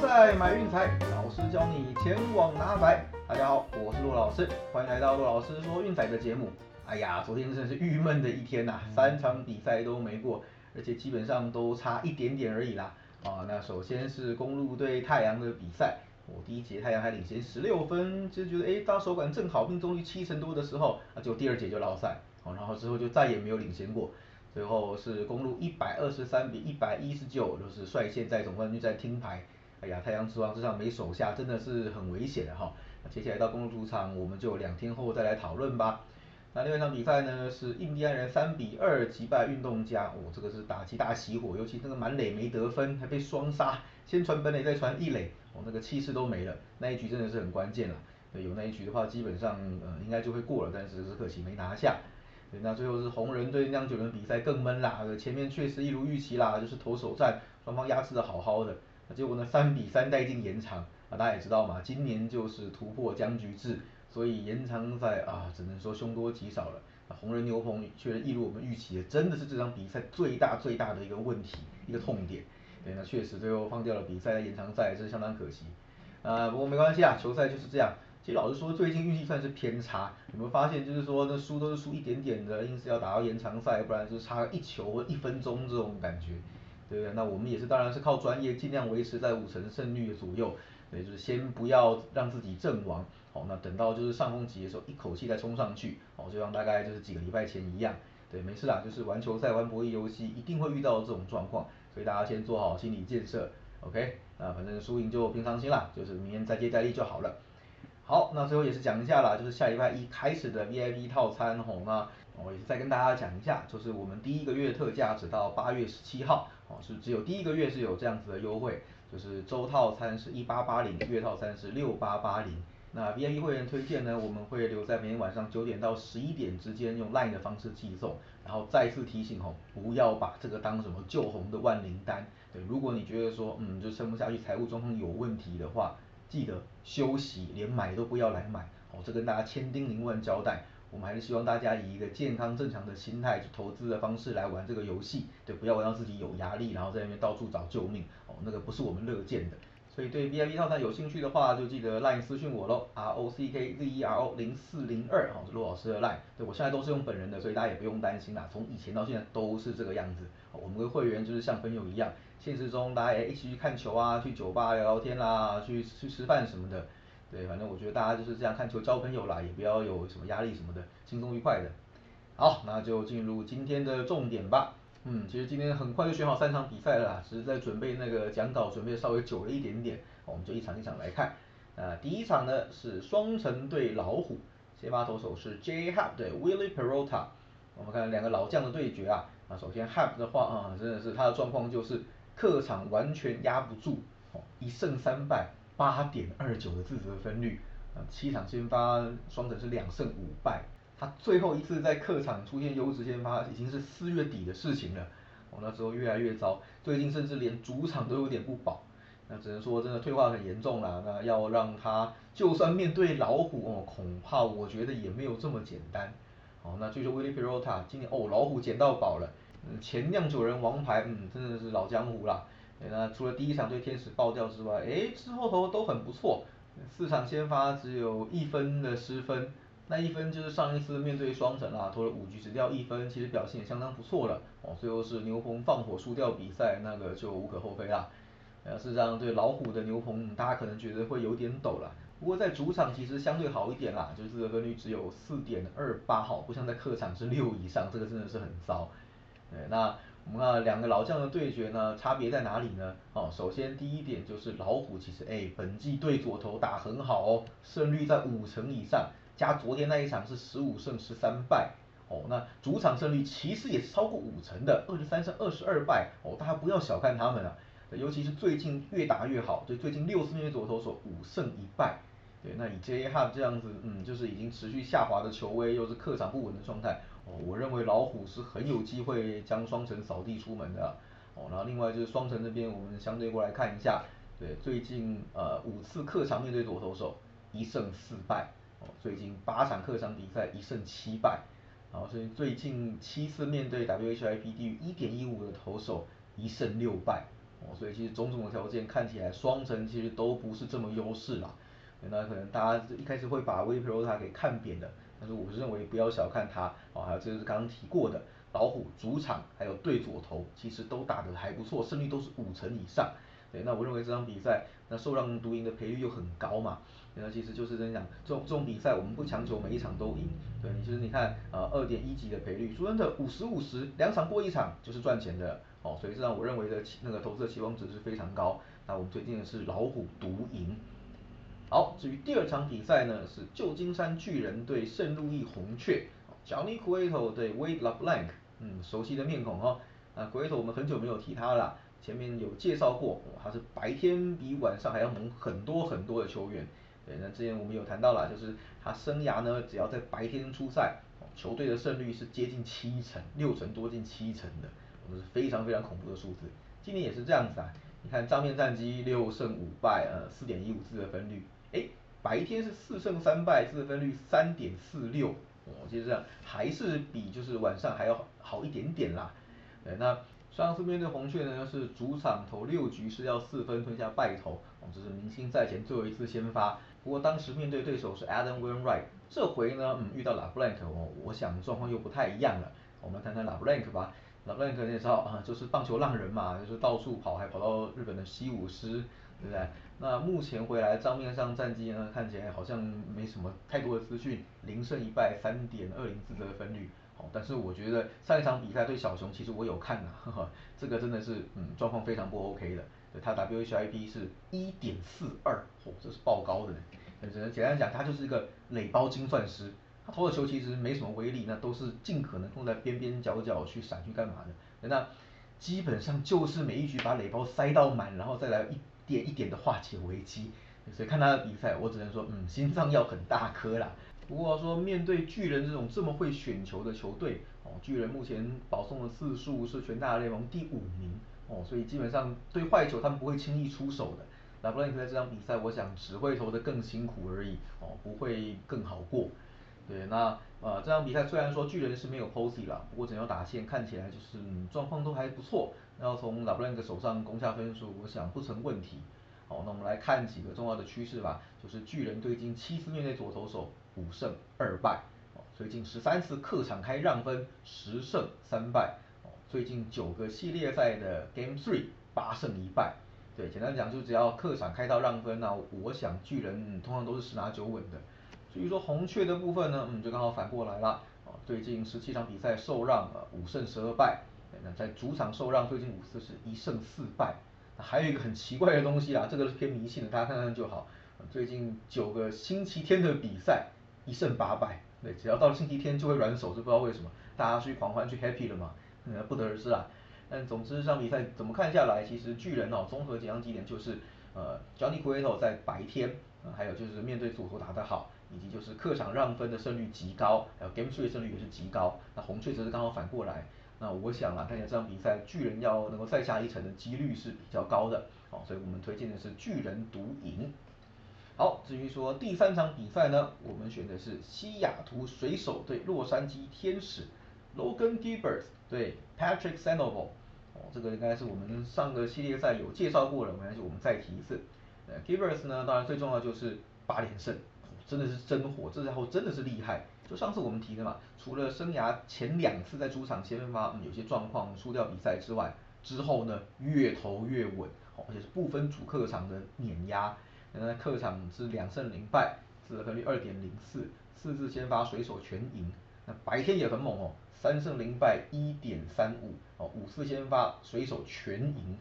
赛买运财，老师教你前往拿白。大家好，我是骆老师，欢迎来到骆老师说运彩的节目。哎呀，昨天真的是郁闷的一天呐，三场比赛都没过，而且基本上都差一点点而已啦。啊，那首先是公路对太阳的比赛，我第一节太阳还领先十六分，就觉得哎，大手感正好，命中率七成多的时候，啊，就第二节就落赛，哦，然后之后就再也没有领先过。最后是公路一百二十三比一百一十九，就是率先在总冠军赛听牌。哎呀，太阳之王之上没手下，真的是很危险的哈。那接下来到公路主场，我们就两天后再来讨论吧。那另外一场比赛呢，是印第安人三比二击败运动家，哦，这个是打击大熄火，尤其那个满垒没得分，还被双杀，先传本垒再传一垒，哦，那个气势都没了。那一局真的是很关键了，有那一局的话，基本上呃应该就会过了，但是只可惜没拿下。那最后是红人对酿酒人比赛更闷啦，前面确实一如预期啦，就是投手战，双方压制的好好的，结果呢三比三带进延长，啊大家也知道嘛，今年就是突破僵局制。所以延长赛啊，只能说凶多吉少了。红人牛棚确实一如我们预期的，真的是这场比赛最大最大的一个问题，一个痛点。对，那确实最后放掉了比赛的延长赛，是相当可惜。啊，不过没关系啊，球赛就是这样。其实老实说，最近运气算是偏差。有没有发现，就是说那输都是输一点点的，硬是要打到延长赛，不然就差一球或一分钟这种感觉。对不对？那我们也是，当然是靠专业，尽量维持在五成胜率左右。对，就是先不要让自己阵亡。好，那等到就是上风期的时候，一口气再冲上去，哦，就像大概就是几个礼拜前一样，对，没事啦，就是玩球赛、玩博弈游戏，一定会遇到这种状况，所以大家先做好心理建设，OK，那反正输赢就平常心啦，就是明天再接再厉就好了。好，那最后也是讲一下啦，就是下礼拜一开始的 VIP 套餐，吼，那我也是再跟大家讲一下，就是我们第一个月特价只到八月十七号，哦，是只有第一个月是有这样子的优惠，就是周套餐是一八八零，月套餐是六八八零。那 VIP 会员推荐呢，我们会留在每天晚上九点到十一点之间用 LINE 的方式寄送，然后再次提醒吼，不要把这个当什么救红的万灵丹。对，如果你觉得说，嗯，就撑不下去，财务状况有问题的话，记得休息，连买都不要来买。哦，这跟大家千叮咛万交代，我们还是希望大家以一个健康正常的心态去投资的方式来玩这个游戏，对，不要玩到自己有压力，然后在那边到处找救命，哦，那个不是我们乐见的。所以对 VIP 套餐有兴趣的话，就记得 LINE 私讯我喽，R O C K Z E R O 零四零二，好，是陆老师的 LINE，对我现在都是用本人的，所以大家也不用担心啦，从以前到现在都是这个样子，我们的会员就是像朋友一样，现实中大家也一起去看球啊，去酒吧聊聊天啦，去去吃饭什么的，对，反正我觉得大家就是这样看球交朋友啦，也不要有什么压力什么的，轻松愉快的。好，那就进入今天的重点吧。嗯，其实今天很快就选好三场比赛了，只是在准备那个讲稿，准备稍微久了一点点，我们就一场一场来看。呃，第一场呢是双城对老虎，先发投手是 J Hub 对 Willie Perota，我们看两个老将的对决啊。啊，首先 Hub 的话啊，真的是他的状况就是客场完全压不住，哦，一胜三败，八点二九的自责分率，啊，七场先发双城是两胜五败。他最后一次在客场出现优质先发，已经是四月底的事情了。哦，那时候越来越糟，最近甚至连主场都有点不保。那只能说真的退化很严重了。那要让他就算面对老虎哦，恐怕我觉得也没有这么简单。哦，那就是威利皮罗塔今年哦老虎捡到宝了，前酿酒人王牌，嗯，真的是老江湖啦。那除了第一场对天使爆掉之外，哎，之后投都很不错。四场先发只有一分的失分。那一分就是上一次面对双城啊，投了五局只掉一分，其实表现也相当不错了哦。最后是牛棚放火输掉比赛，那个就无可厚非啦。呃，事实上对老虎的牛棚，大家可能觉得会有点抖了。不过在主场其实相对好一点啦，就是得分率只有四点二八号，不像在客场是六以上，这个真的是很糟。对，那我们看两个老将的对决呢，差别在哪里呢？哦，首先第一点就是老虎其实哎，本季对左投打很好哦，胜率在五成以上。加昨天那一场是十五胜十三败，哦，那主场胜率其实也是超过五成的，二十三胜二十二败，哦，大家不要小看他们啊，尤其是最近越打越好，对，最近六次面对左投手五胜一败，对，那以 J Hub 这样子，嗯，就是已经持续下滑的球威，又是客场不稳的状态，我认为老虎是很有机会将双城扫地出门的，哦，然后另外就是双城这边我们相对过来看一下，对，最近呃五次客场面对左投手一胜四败。哦，最近八场客场比赛一胜七败，然后所以最近七次面对 WHIP 低于一点一五的投手一胜六败，哦，所以其实种种的条件看起来双城其实都不是这么优势啦。那可能大家一开始会把威普罗塔给看扁的，但是我是认为不要小看他，哦，还有这是刚刚提过的老虎主场还有对左投，其实都打得还不错，胜率都是五成以上。对，那我认为这场比赛，那受让独赢的赔率又很高嘛，那其实就是这样，这种这种比赛我们不强求每一场都赢，对，其实你看，呃，二点一级的赔率，主人的五十五十，两场过一场就是赚钱的，哦，所以这让我认为的那个投资的期望值是非常高。那我们推荐的是老虎独赢。好，至于第二场比赛呢，是旧金山巨人对圣路易红雀，Johnny Cueto 对 Wade LeBlanc，嗯，熟悉的面孔哈，那 Cueto 我们很久没有提他了。前面有介绍过，他是白天比晚上还要猛很多很多的球员。对，那之前我们有谈到了，就是他生涯呢，只要在白天出赛，球队的胜率是接近七成，六成多近七成的，我们是非常非常恐怖的数字。今年也是这样子啊，你看账面战绩六胜五败，呃，四点一五四的分率，哎，白天是四胜三败，自分率三点四六，哦，其实这样还是比就是晚上还要好一点点啦。对，那。上次面对红雀呢，是主场投六局是要四分吞下败投，哦，这是明星赛前最后一次先发。不过当时面对对手是 Adam Wainwright，这回呢，嗯，遇到 LaBlanc，哦，我想状况又不太一样了。我们谈谈 LaBlanc 吧，LaBlanc 你也知道啊，就是棒球浪人嘛，就是到处跑，还跑到日本的西武师，对不对？那目前回来账面上战绩呢，看起来好像没什么太多的资讯，零胜一败，三点二零自责分率。哦但是我觉得上一场比赛对小熊，其实我有看呐，呵呵，这个真的是嗯状况非常不 OK 的，对他 WHIP 是一点四二，嚯，这是爆高的，只能简单讲，他就是一个垒包精算师，他投的球其实没什么威力，那都是尽可能控在边边角角去闪去干嘛的，那基本上就是每一局把垒包塞到满，然后再来一点一点的化解危机，所以看他的比赛，我只能说，嗯，心脏要很大颗啦。不过说面对巨人这种这么会选球的球队，哦，巨人目前保送的次数是全大联盟第五名，哦，所以基本上对坏球他们不会轻易出手的。那布兰克在这场比赛，我想只会投的更辛苦而已，哦，不会更好过。对，那呃这场比赛虽然说巨人是没有 Posey 了，不过整条打线看起来就是状况都还不错，要从拉布兰克手上攻下分数，我想不成问题。好，那我们来看几个重要的趋势吧，就是巨人最近七次面对左投手五胜二败，哦，最近十三次客场开让分十胜三败，哦，最近九个系列赛的 Game Three 八胜一败，对，简单讲就只要客场开到让分，那我想巨人通常都是十拿九稳的。至于说红雀的部分呢，嗯，就刚好反过来了，啊，最近十七场比赛受让了五胜十二败，那在主场受让最近五次是一胜四败。还有一个很奇怪的东西啊，这个是偏迷信的，大家看看就好。最近九个星期天的比赛一胜八败，对，只要到了星期天就会软手，是不知道为什么，大家去狂欢去 happy 了嘛，嗯，不得而知啊。但总之这场比赛怎么看下来，其实巨人哦，综合几样几点就是，呃，Johnny Cueto 在白天，还有就是面对组合打得好，以及就是客场让分的胜率极高，还有 Game Three 的胜率也是极高。那红雀则是刚好反过来。那我想啊，看起来这场比赛巨人要能够再下一城的几率是比较高的，好，所以我们推荐的是巨人独赢。好，至于说第三场比赛呢，我们选的是西雅图水手对洛杉矶天使，Logan Gibbers 对 Patrick Sandoval，哦，这个应该是我们上个系列赛有介绍过了，没关系，我们再提一次。呃，Gibbers 呢，当然最重要就是八连胜，真的是真火，这家伙真的是厉害。就上次我们提的嘛，除了生涯前两次在主场先发有些状况输掉比赛之外，之后呢越投越稳，而且是不分主客场的碾压。那客场是两胜零败，自得分率二点零四，四次先发水手全赢。那白天也很猛哦，三胜零败一点三五，哦五次先发水手全赢。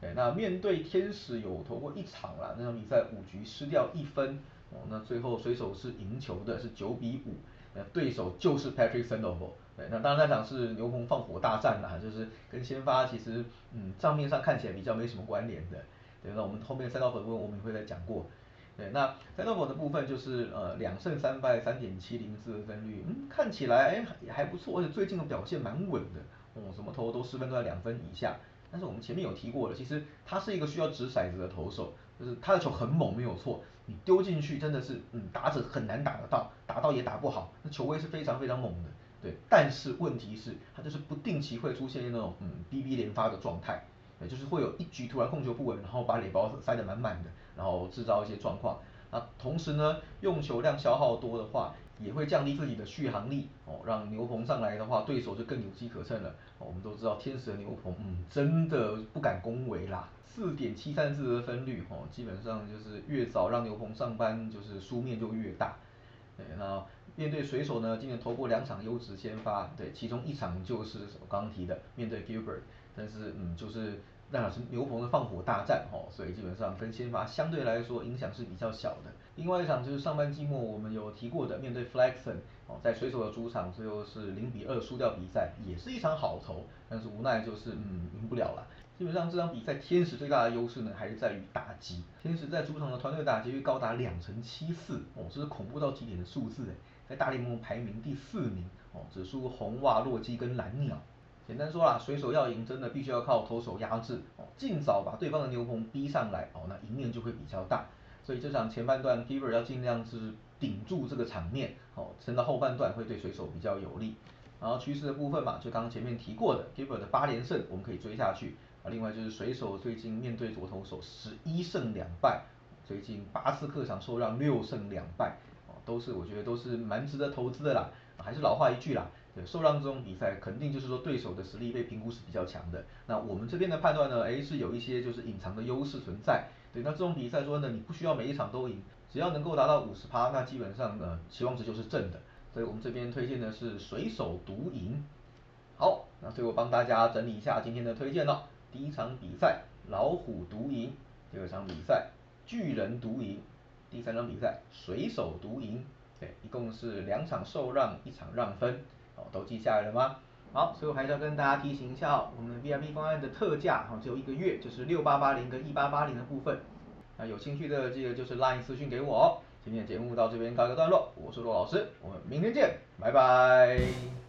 哎，那面对天使有投过一场啦，那场比赛五局失掉一分，哦那最后水手是赢球的，是九比五。那对手就是 Patrick Sandoval，对，那当然那场是牛棚放火大战啦，就是跟先发其实嗯账面上看起来比较没什么关联的，对，那我们后面 Sandoval 的部分我们也会再讲过，对，那 Sandoval 的部分就是呃两胜三败三点七零自分率，嗯看起来哎还不错，而且最近的表现蛮稳的，哦什么投都失分都在两分以下，但是我们前面有提过了，其实他是一个需要掷骰子的投手，就是他的球很猛没有错。你丢进去真的是，嗯，打者很难打得到，打到也打不好，那球威是非常非常猛的，对。但是问题是，他就是不定期会出现那种，嗯，B B 连发的状态，也就是会有一局突然控球不稳，然后把垒包塞得满满的，然后制造一些状况。那同时呢，用球量消耗多的话，也会降低自己的续航力哦，让牛棚上来的话，对手就更有机可乘了。我们都知道天使的牛棚，嗯，真的不敢恭维啦。四点七三四的分率哦，基本上就是越早让牛棚上班，就是输面就越大。对，那面对水手呢，今年投过两场优质先发，对，其中一场就是我刚提的面对 Gilbert，但是嗯，就是那是牛棚的放火大战哦，所以基本上跟先发相对来说影响是比较小的。另外一场就是上半季末我们有提过的面对 Flexen，哦，在水手的主场最后是零比二输掉比赛，也是一场好投，但是无奈就是嗯赢不了了。基本上这场比赛天使最大的优势呢还是在于打击，天使在主场的团队打击率高达两成七四，哦，这是恐怖到极点的数字诶，在大联盟排名第四名，哦，只输红袜、洛基跟蓝鸟。简单说啦，水手要赢真的必须要靠投手压制，哦，尽早把对方的牛棚逼上来，哦，那赢面就会比较大。所以这场前半段 Giver 要尽量是顶住这个场面，哦，撑到后半段会对水手比较有利。然后趋势的部分嘛，就刚刚前面提过的 Giver 的八连胜，我们可以追下去。啊，另外就是水手最近面对左投手十一胜两败，最近八次客场受让六胜两败，哦，都是我觉得都是蛮值得投资的啦。还是老话一句啦，对，受让这种比赛肯定就是说对手的实力被评估是比较强的。那我们这边的判断呢，哎，是有一些就是隐藏的优势存在。对，那这种比赛说呢，你不需要每一场都赢，只要能够达到五十趴，那基本上呢，期望值就是正的。所以我们这边推荐的是水手独赢。好，那最后帮大家整理一下今天的推荐了。第一场比赛老虎独赢，第二场比赛巨人独赢，第三场比赛水手独赢。对，一共是两场受让，一场让分。好，都记下来了吗？好，所以我还是要跟大家提醒一下哦，我们 VIP 方案的特价哈，只有一个月，就是六八八零跟一八八零的部分。那有兴趣的记得就是 LINE 私讯给我哦。今天的节目到这边告一个段落，我是骆老师，我们明天见，拜拜。